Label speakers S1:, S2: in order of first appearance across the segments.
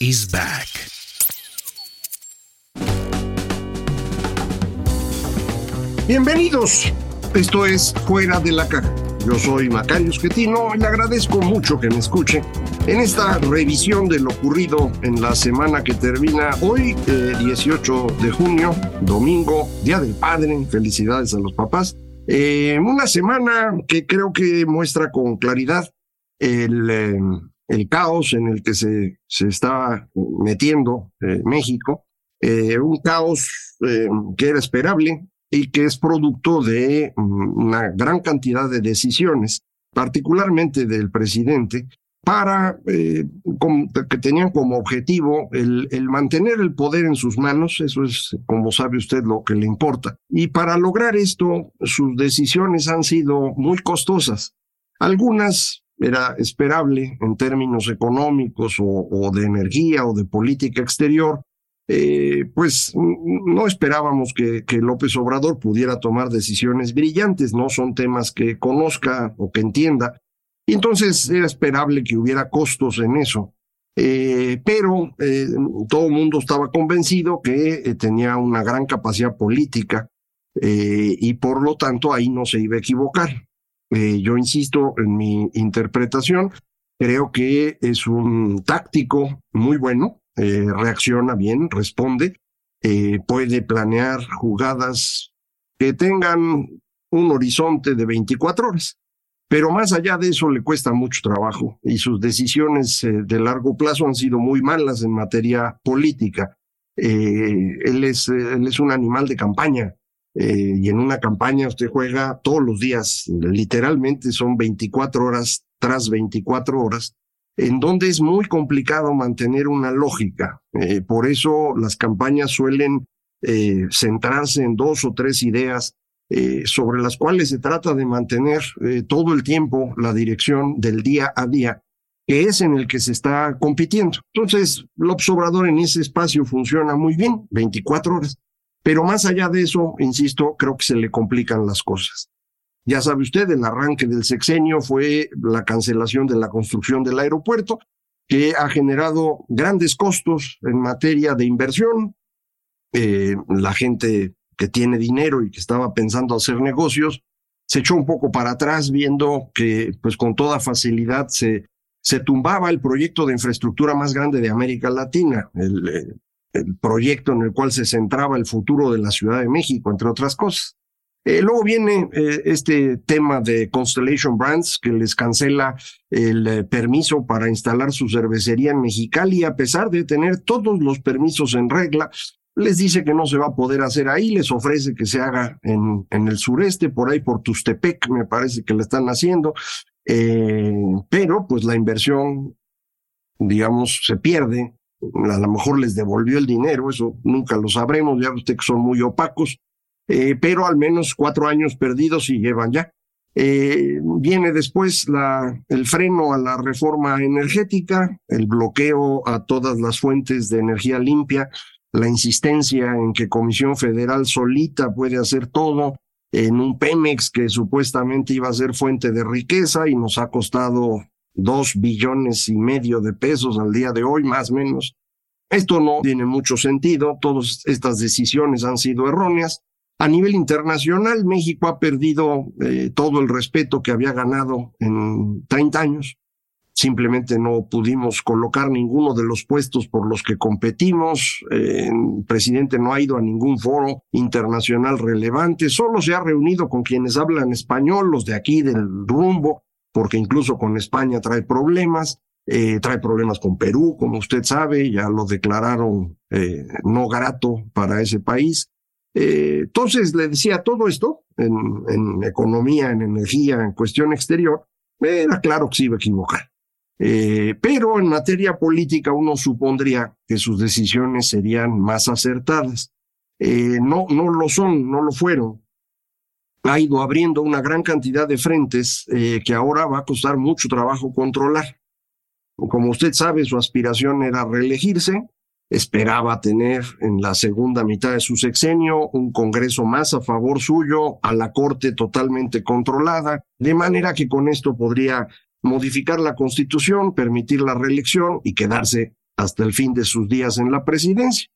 S1: is back.
S2: Bienvenidos. Esto es Fuera de la Caja. Yo soy Macario Schettino y le agradezco mucho que me escuche en esta revisión de lo ocurrido en la semana que termina hoy, 18 de junio, domingo, Día del Padre. Felicidades a los papás. Eh, una semana que creo que muestra con claridad el, eh, el caos en el que se, se está metiendo eh, México, eh, un caos eh, que era esperable y que es producto de mm, una gran cantidad de decisiones, particularmente del presidente, para que tenían como objetivo el, el, mantener el poder en sus manos, eso es, como sabe usted, lo que le importa. Y para lograr esto, sus decisiones han sido muy costosas. Algunas era esperable en términos económicos o, de energía o de política exterior, eh, pues no esperábamos que, López Obrador pudiera tomar decisiones brillantes, no son temas que conozca o que entienda, y entonces era esperable que hubiera costos en eso. Eh, pero eh, todo el mundo estaba convencido que tenía una gran capacidad política y por lo tanto ahí no se iba a equivocar. Eh, yo insisto en mi interpretación, creo que es un táctico muy bueno, eh, reacciona bien, responde, eh, puede planear jugadas que tengan un horizonte de 24 horas. Pero más allá de eso le cuesta mucho trabajo y sus decisiones de largo plazo han sido muy malas en materia política. él, es, él es un animal de campaña eh, y en una campaña usted juega todos los días, literalmente son 24 horas tras 24 horas, en donde es muy complicado mantener una lógica. Eh, por eso las campañas suelen eh, centrarse en dos o tres ideas sobre las cuales se trata de mantener todo el tiempo la dirección del día a día, que es en el que se está compitiendo. Entonces, López Obrador en ese espacio funciona muy bien, 24 horas. Pero más allá de eso, insisto, creo que se le complican las cosas. Ya sabe usted, el arranque del sexenio fue la cancelación de la construcción del aeropuerto, que ha generado grandes costos en materia de inversión. Eh, la gente que tiene dinero y que estaba pensando hacer negocios se echó un poco para atrás viendo que pues con toda facilidad se, se tumbaba el proyecto de infraestructura más grande de América Latina, el, eh, el proyecto en el cual se centraba el futuro de la Ciudad de México, entre otras cosas. Eh, luego viene eh, este tema de Constellation Brands, que les cancela el eh, permiso para instalar su cervecería en Mexicali, a pesar de tener todos los permisos en regla, les dice que no se va a poder hacer ahí, les ofrece que se haga en, en el sureste, por ahí por Tustepec, me parece que le están haciendo, pero pues la inversión, digamos, se pierde a lo mejor les devolvió el dinero, eso nunca lo sabremos, ya usted que son muy opacos, eh, pero al menos cuatro años perdidos y llevan ya. Eh, viene después la, el freno a la reforma energética, el bloqueo a todas las fuentes de energía limpia, la insistencia en que Comisión Federal solita puede hacer todo en un Pemex que supuestamente iba a ser fuente de riqueza y nos ha costado dos billones y medio de pesos al día de hoy, más o menos. Esto no tiene mucho sentido, todas estas decisiones han sido erróneas. A nivel internacional, México ha perdido eh, todo el respeto que había ganado en 30 años. Simplemente no pudimos colocar ninguno de los puestos por los que competimos. Eh, el presidente no ha ido a ningún foro internacional relevante, solo se ha reunido con quienes hablan español, los de aquí del rumbo, porque incluso con España trae problemas, eh, trae problemas con Perú, como usted sabe, ya lo declararon eh, no grato para ese país. Eh, entonces le decía todo esto en, economía, en energía, en cuestión exterior, era claro que se iba a equivocar. Pero en materia política uno supondría que sus decisiones serían más acertadas. No, no lo son, no lo fueron. Ha ido abriendo una gran cantidad de frentes eh, que ahora va a costar mucho trabajo controlar. Como usted sabe, su aspiración era reelegirse, esperaba tener en la segunda mitad de su sexenio un Congreso más a favor suyo, a la Corte totalmente controlada, de manera que con esto podría modificar la Constitución, permitir la reelección y quedarse hasta el fin de sus días en la presidencia.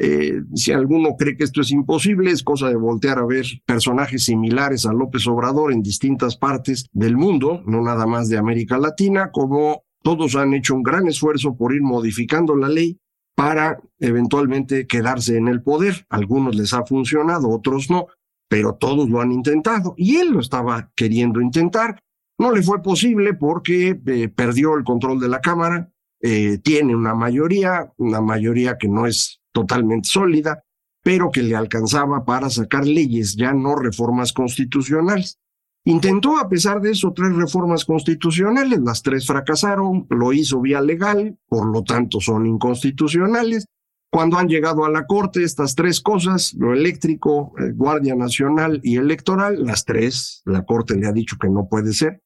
S2: Eh, si alguno cree que esto es imposible, es cosa de voltear a ver personajes similares a López Obrador en distintas partes del mundo, no nada más de América Latina, como todos han hecho un gran esfuerzo por ir modificando la ley para eventualmente quedarse en el poder. Algunos les ha funcionado, otros no, pero todos lo han intentado y él lo estaba queriendo intentar. No le fue posible porque eh, perdió el control de la Cámara, eh, tiene una mayoría, una mayoría que no es totalmente sólida, pero que le alcanzaba para sacar leyes, ya no reformas constitucionales. Intentó, a pesar de eso, tres reformas constitucionales, las tres fracasaron, lo hizo vía legal, por lo tanto son inconstitucionales. Cuando han llegado a la Corte estas tres cosas, lo eléctrico, eh, Guardia Nacional y electoral, las tres, la Corte le ha dicho que no puede ser.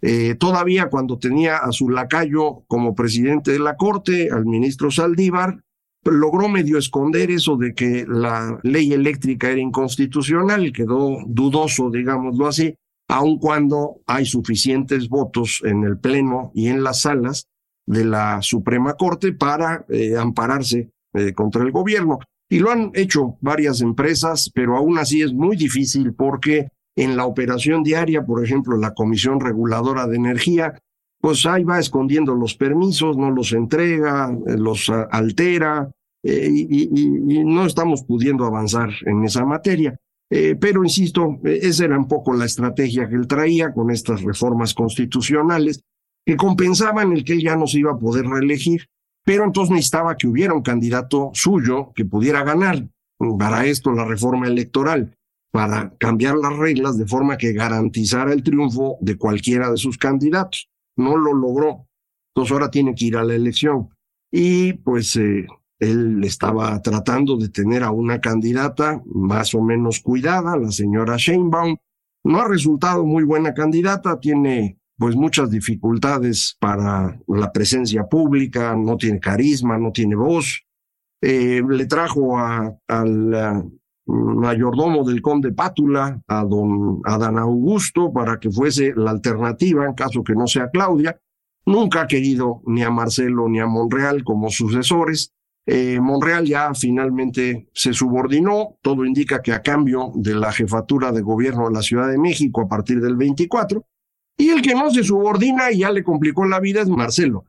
S2: Eh, todavía cuando tenía a su lacayo como presidente de la Corte, al ministro Saldívar, logró medio esconder eso de que la ley eléctrica era inconstitucional, quedó dudoso, digámoslo así, aun cuando hay suficientes votos en el Pleno y en las salas de la Suprema Corte para eh, ampararse eh, contra el gobierno. Y lo han hecho varias empresas, pero aún así es muy difícil porque en la operación diaria, por ejemplo, la Comisión Reguladora de Energía, pues ahí va escondiendo los permisos, no los entrega, eh, los ah, altera, eh, y, no estamos pudiendo avanzar en esa materia. Eh, pero insisto, esa era un poco la estrategia que él traía con estas reformas constitucionales que compensaban el que él ya no se iba a poder reelegir. Pero entonces necesitaba que hubiera un candidato suyo que pudiera ganar. Para esto la reforma electoral para cambiar las reglas de forma que garantizara el triunfo de cualquiera de sus candidatos. No lo logró. Entonces ahora tiene que ir a la elección. Y pues eh, él estaba tratando de tener a una candidata más o menos cuidada, la señora Sheinbaum. No ha resultado muy buena candidata, tiene pues muchas dificultades para la presencia pública, no tiene carisma, no tiene voz. Eh, le trajo a, al mayordomo del conde Pátula, a don Adán Augusto, para que fuese la alternativa en caso que no sea Claudia. Nunca ha querido ni a Marcelo ni a Monreal como sucesores. Eh, Monreal ya finalmente se subordinó, todo indica que a cambio de la jefatura de gobierno de la Ciudad de México a partir del 24, y el que no se subordina y ya le complicó la vida es Marcelo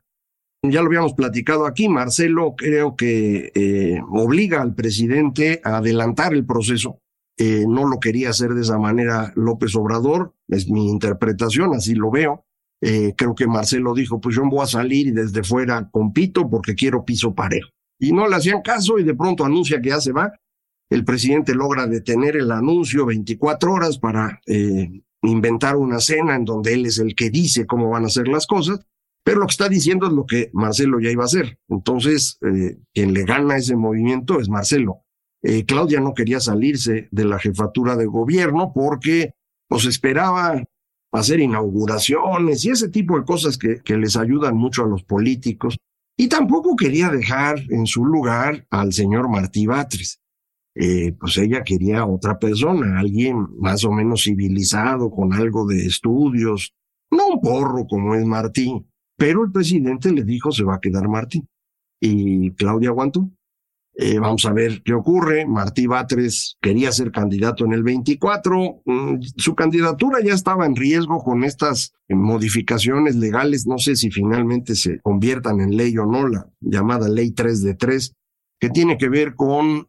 S2: ya lo habíamos platicado aquí, Marcelo creo que eh, obliga al presidente a adelantar el proceso. Eh, no lo quería hacer de esa manera López Obrador, es mi interpretación, así lo veo. Eh, creo que Marcelo dijo, pues yo voy a salir y desde fuera compito porque quiero piso parejo. Y no le hacían caso y de pronto anuncia que ya se va. El presidente logra detener el anuncio 24 horas para inventar una cena en donde él es el que dice cómo van a ser las cosas pero lo que está diciendo es lo que Marcelo ya iba a hacer. Entonces, eh, quien le gana ese movimiento es Marcelo. Eh, Claudia no quería salirse de la jefatura de gobierno porque pues esperaba hacer inauguraciones y ese tipo de cosas que, que les ayudan mucho a los políticos. Y tampoco quería dejar en su lugar al señor Martí Batres. Eh, pues ella quería otra persona, alguien más o menos civilizado, con algo de estudios, no un porro como es Martí. Pero el presidente le dijo se va a quedar Martí. Y Claudia aguantó. Eh, vamos a ver qué ocurre. Martí Batres quería ser candidato en el 24. Mm, su candidatura ya estaba en riesgo con estas modificaciones legales. No sé si finalmente se conviertan en ley o no, la llamada ley 3 de 3, que tiene que ver con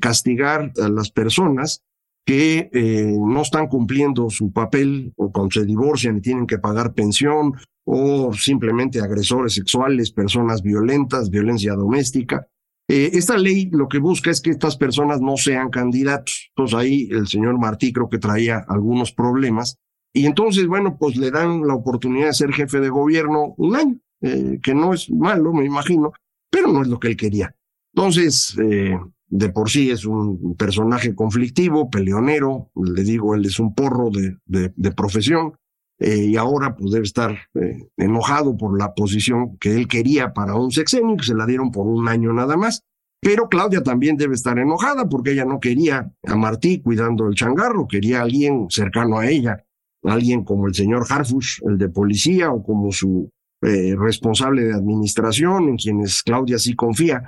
S2: castigar a las personas que eh, no están cumpliendo su papel o cuando se divorcian y tienen que pagar pensión o simplemente agresores sexuales, personas violentas, violencia doméstica. Eh, esta ley lo que busca es que estas personas no sean candidatos. Entonces ahí el señor Martí creo que traía algunos problemas. Y entonces, bueno, pues le dan la oportunidad de ser jefe de gobierno un año. eh, que no es malo, me imagino, pero no es lo que él quería. Entonces, eh, de por sí es un personaje conflictivo, peleonero, le digo, él es un porro de, de, profesión, eh, y ahora pues debe estar eh, enojado por la posición que él quería para un sexenio, que se la dieron por un año nada más. Pero Claudia también debe estar enojada porque ella no quería a Martí cuidando el changarro, quería a alguien cercano a ella, alguien como el señor Harfush, el de policía, o como su eh, responsable de administración, en quienes Claudia sí confía.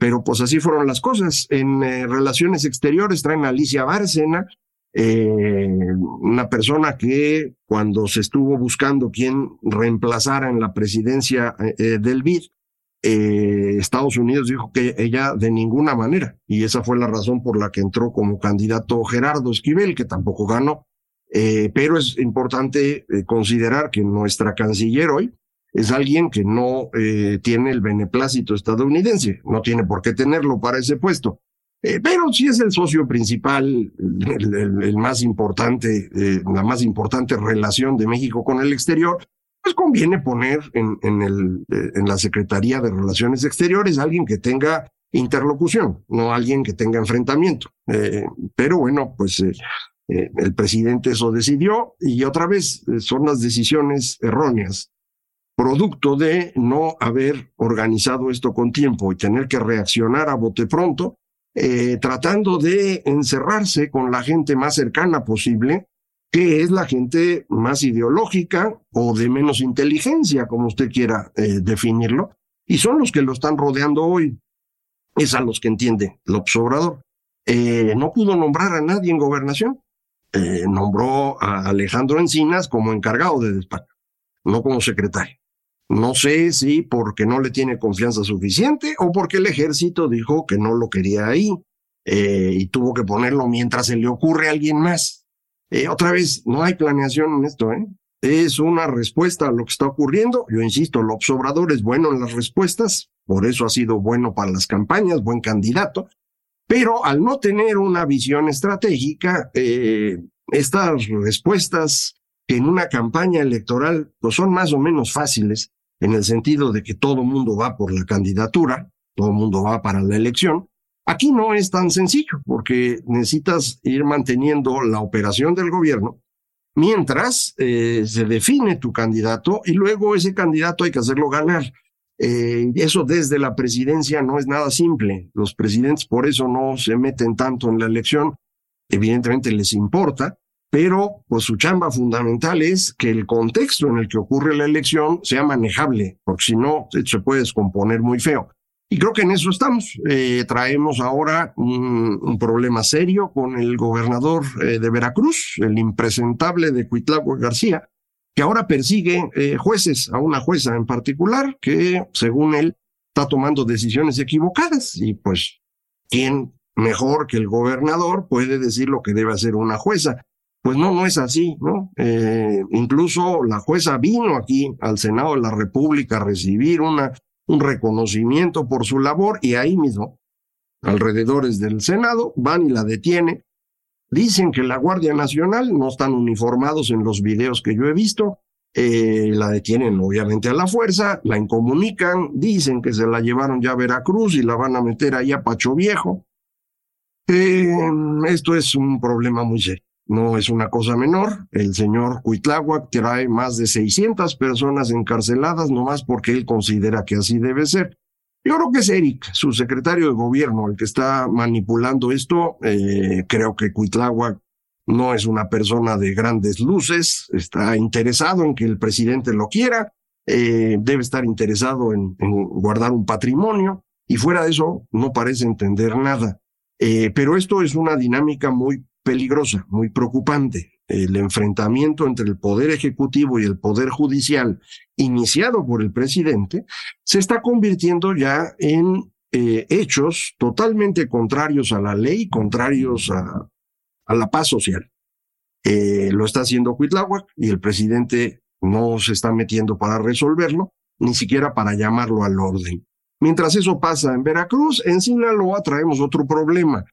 S2: Pero pues así fueron las cosas. En eh, relaciones exteriores traen a Alicia Bárcena, eh, una persona que cuando se estuvo buscando quién reemplazara en la presidencia del BID, Estados Unidos dijo que ella de ninguna manera, y esa fue la razón por la que entró como candidato Gerardo Esquivel, que tampoco ganó. pero es importante considerar que nuestra canciller hoy es alguien que no eh, tiene el beneplácito estadounidense, no tiene por qué tenerlo para ese puesto. Eh, pero si es el socio principal, el, más importante, eh, la más importante relación de México con el exterior, pues conviene poner en, en, el, en la Secretaría de Relaciones Exteriores a alguien que tenga interlocución, no alguien que tenga enfrentamiento. pero bueno, pues el presidente eso decidió y otra vez son las decisiones erróneas producto de no haber organizado esto con tiempo y tener que reaccionar a bote pronto, eh, tratando de encerrarse con la gente más cercana posible, que es la gente más ideológica o de menos inteligencia, como usted quiera eh, definirlo, y son los que lo están rodeando hoy. Es a los que entiende López Obrador. Eh, no pudo nombrar a nadie en gobernación. nombró a Alejandro Encinas como encargado de despacho, no como secretario. No sé si porque no le tiene confianza suficiente o porque el ejército dijo que no lo quería ahí eh, y tuvo que ponerlo mientras se le ocurre a alguien más. Eh, otra vez, no hay planeación en esto, ¿eh? Es una respuesta a lo que está ocurriendo. Yo insisto, López Obrador es bueno en las respuestas, por eso ha sido bueno para las campañas, buen candidato, pero al no tener una visión estratégica, estas respuestas en una campaña electoral pues son más o menos fáciles, en el sentido de que todo mundo va por la candidatura, todo mundo va para la elección. Aquí no es tan sencillo, porque necesitas ir manteniendo la operación del gobierno mientras eh, se define tu candidato y luego ese candidato hay que hacerlo ganar. Eh, eso desde la presidencia no es nada simple. Los presidentes por eso no se meten tanto en la elección. Evidentemente les importa, pero pues su chamba fundamental es que el contexto en el que ocurre la elección sea manejable, porque si no se puede descomponer muy feo. Y creo que en eso estamos. Eh, traemos ahora un, problema serio con el gobernador eh, de Veracruz, el impresentable de Cuitlagua García, que ahora persigue eh, jueces, a una jueza en particular, que según él está tomando decisiones equivocadas. Y pues, ¿quién mejor que el gobernador puede decir lo que debe hacer una jueza? Pues no, no es así, ¿no? Eh, incluso la jueza vino aquí al Senado de la República a recibir una, un reconocimiento por su labor y ahí mismo, alrededores del Senado, van y la detienen. Dicen que la Guardia Nacional no están uniformados en los videos que yo he visto, eh, la detienen obviamente a la fuerza, la incomunican, dicen que se la llevaron ya a Veracruz y la van a meter ahí a Pacho Viejo. Eh, esto es un problema muy serio no es una cosa menor. El señor Cuitláhuac trae más de 600 personas encarceladas, nomás porque él considera que así debe ser. Yo creo que es Eric, su secretario de gobierno, el que está manipulando esto. Eh, creo que Cuitláhuac no es una persona de grandes luces, está interesado en que el presidente lo quiera, eh, debe estar interesado en, guardar un patrimonio y fuera de eso no parece entender nada. Eh, pero esto es una dinámica muy peligrosa, muy preocupante. El enfrentamiento entre el Poder Ejecutivo y el Poder Judicial, iniciado por el presidente, se está convirtiendo ya en eh, hechos totalmente contrarios a la ley, contrarios a, la paz social. Eh, lo está haciendo Cuitláhuac y el presidente no se está metiendo para resolverlo, ni siquiera para llamarlo al orden. Mientras eso pasa en Veracruz, en Sinaloa traemos otro problema.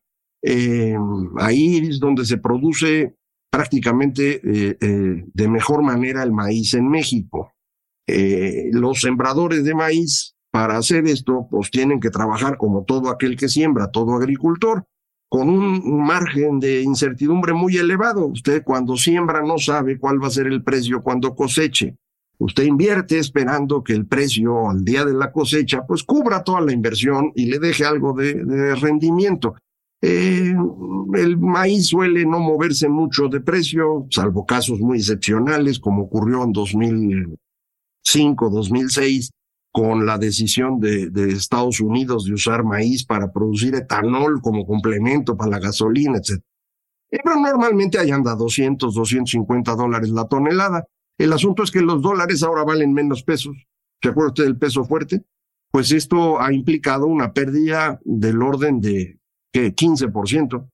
S2: Eh, ahí es donde se produce prácticamente eh, eh, de mejor manera el maíz en México. Los sembradores de maíz, para hacer esto, pues tienen que trabajar como todo aquel que siembra, todo agricultor, con un margen de incertidumbre muy elevado. Usted cuando siembra no sabe cuál va a ser el precio cuando coseche. Usted invierte esperando que el precio al día de la cosecha pues cubra toda la inversión y le deje algo de, rendimiento. Eh, el maíz suele no moverse mucho de precio, salvo casos muy excepcionales como ocurrió en 2005, 2006, con la decisión de, Estados Unidos de usar maíz para producir etanol como complemento para la gasolina, etc. Pero normalmente ahí anda 200, 250 dólares la tonelada. El asunto es que los dólares ahora valen menos pesos. ¿Se acuerda usted del peso fuerte? Pues esto ha implicado una pérdida del orden de ¿qué? 15%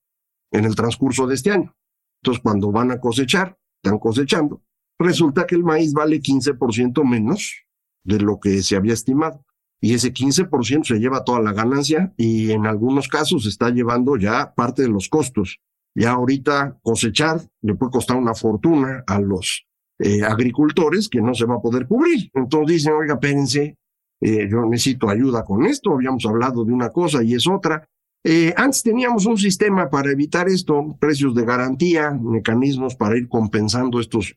S2: en el transcurso de este año. Entonces, cuando van a cosechar, están cosechando, resulta que el maíz vale 15% menos de lo que se había estimado. Y ese 15% se lleva toda la ganancia y en algunos casos está llevando ya parte de los costos. Ya ahorita cosechar le puede costar una fortuna a los eh, agricultores que no se va a poder cubrir. Entonces dicen, oiga, pense, eh, yo necesito ayuda con esto, habíamos hablado de una cosa y es otra. Eh, antes teníamos un sistema para evitar esto, precios de garantía, mecanismos para ir compensando estos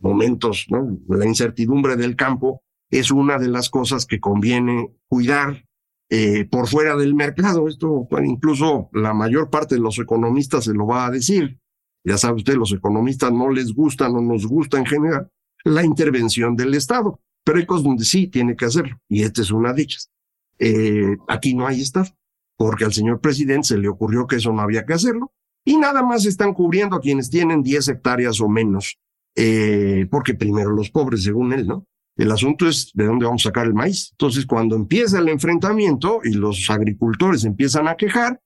S2: momentos, ¿no? La incertidumbre del campo es una de las cosas que conviene cuidar eh, por fuera del mercado. Esto, incluso la mayor parte de los economistas se lo va a decir. Ya sabe usted, los economistas no les gusta, no nos gusta en general la intervención del Estado, pero hay cosas donde sí tiene que hacerlo, y esta es una de ellas. Eh, aquí no hay Estado, porque al señor presidente se le ocurrió que eso no había que hacerlo, y nada más están cubriendo a quienes tienen 10 hectáreas o menos, eh, porque primero los pobres, según él, ¿no? El asunto es de dónde vamos a sacar el maíz. Entonces, cuando empieza el enfrentamiento y los agricultores empiezan a quejar,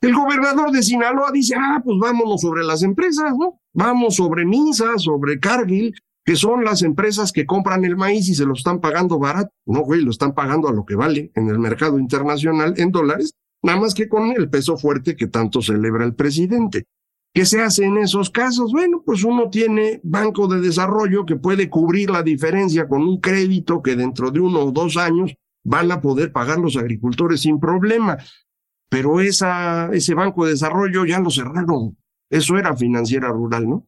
S2: el gobernador de Sinaloa dice, ah, pues vámonos sobre las empresas, ¿no? Vamos sobre Minsa, sobre Cargill, que son las empresas que compran el maíz y se lo están pagando barato. No, güey, lo están pagando a lo que vale en el mercado internacional en dólares, nada más que con el peso fuerte que tanto celebra el presidente. ¿Qué se hace en esos casos? Bueno, pues uno tiene banco de desarrollo que puede cubrir la diferencia con un crédito que dentro de uno o dos años van a poder pagar los agricultores sin problema pero ese banco de desarrollo ya lo cerraron. Eso era financiera rural, ¿no?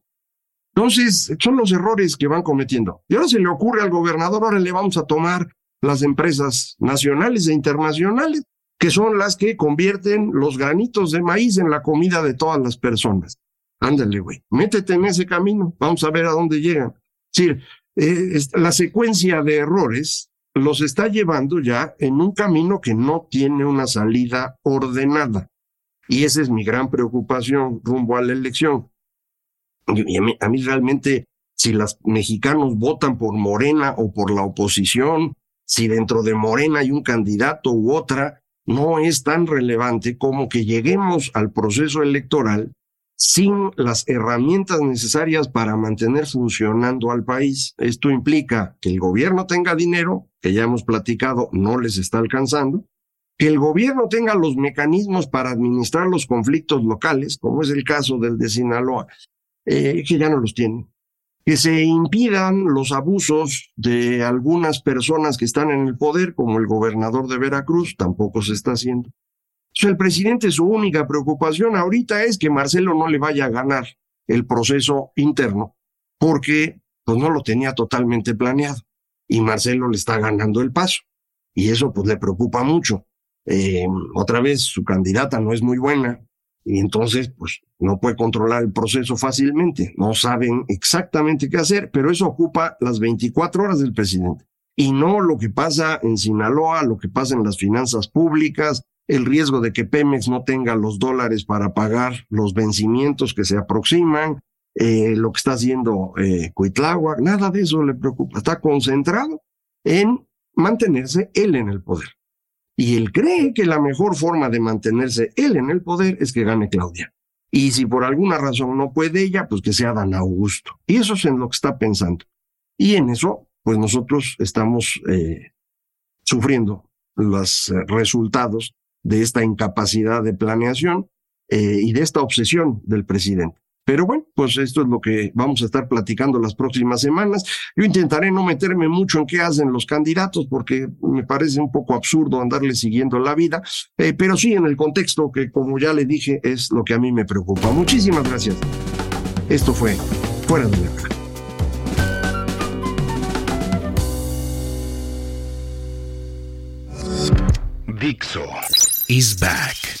S2: Entonces, son los errores que van cometiendo. Y ahora se le ocurre al gobernador, ahora le vamos a tomar las empresas nacionales e internacionales, que son las que convierten los granitos de maíz en la comida de todas las personas. Ándale, güey, métete en ese camino, vamos a ver a dónde llegan. Eh, la secuencia de errores los está llevando ya en un camino que no tiene una salida ordenada. Y esa es mi gran preocupación rumbo a la elección. Y a, mí, realmente, si los mexicanos votan por Morena o por la oposición, si dentro de Morena hay un candidato u otra, no es tan relevante como que lleguemos al proceso electoral sin las herramientas necesarias para mantener funcionando al país. Esto implica que el gobierno tenga dinero, que ya hemos platicado, no les está alcanzando, que el gobierno tenga los mecanismos para administrar los conflictos locales, como es el caso del de Sinaloa, eh, que ya no los tiene, que se impidan los abusos de algunas personas que están en el poder, como el gobernador de Veracruz, tampoco se está haciendo el presidente su única preocupación ahorita es que Marcelo no le vaya a ganar el proceso interno, porque pues no lo tenía totalmente planeado y Marcelo le está ganando el paso y eso pues le preocupa mucho. Eh, otra vez su candidata no es muy buena y entonces pues no puede controlar el proceso fácilmente, no saben exactamente qué hacer, pero eso ocupa las 24 horas del presidente y no lo que pasa en Sinaloa, lo que pasa en las finanzas públicas, el riesgo de que Pemex no tenga los dólares para pagar los vencimientos que se aproximan, eh, lo que está haciendo eh, nada de eso le preocupa. Está concentrado en mantenerse él en el poder. Y él cree que la mejor forma de mantenerse él en el poder es que gane Claudia. Y si por alguna razón no puede ella, pues que sea Dan Augusto. Y eso es en lo que está pensando. Y en eso, pues nosotros estamos eh, sufriendo los eh, resultados de esta incapacidad de planeación eh, y de esta obsesión del presidente. Pero bueno, pues esto es lo que vamos a estar platicando las próximas semanas. Yo intentaré no meterme mucho en qué hacen los candidatos porque me parece un poco absurdo andarle siguiendo la vida, eh, pero sí en el contexto que como ya le dije es lo que a mí me preocupa. Muchísimas gracias. Esto fue Fuera de la
S1: Dixo is back.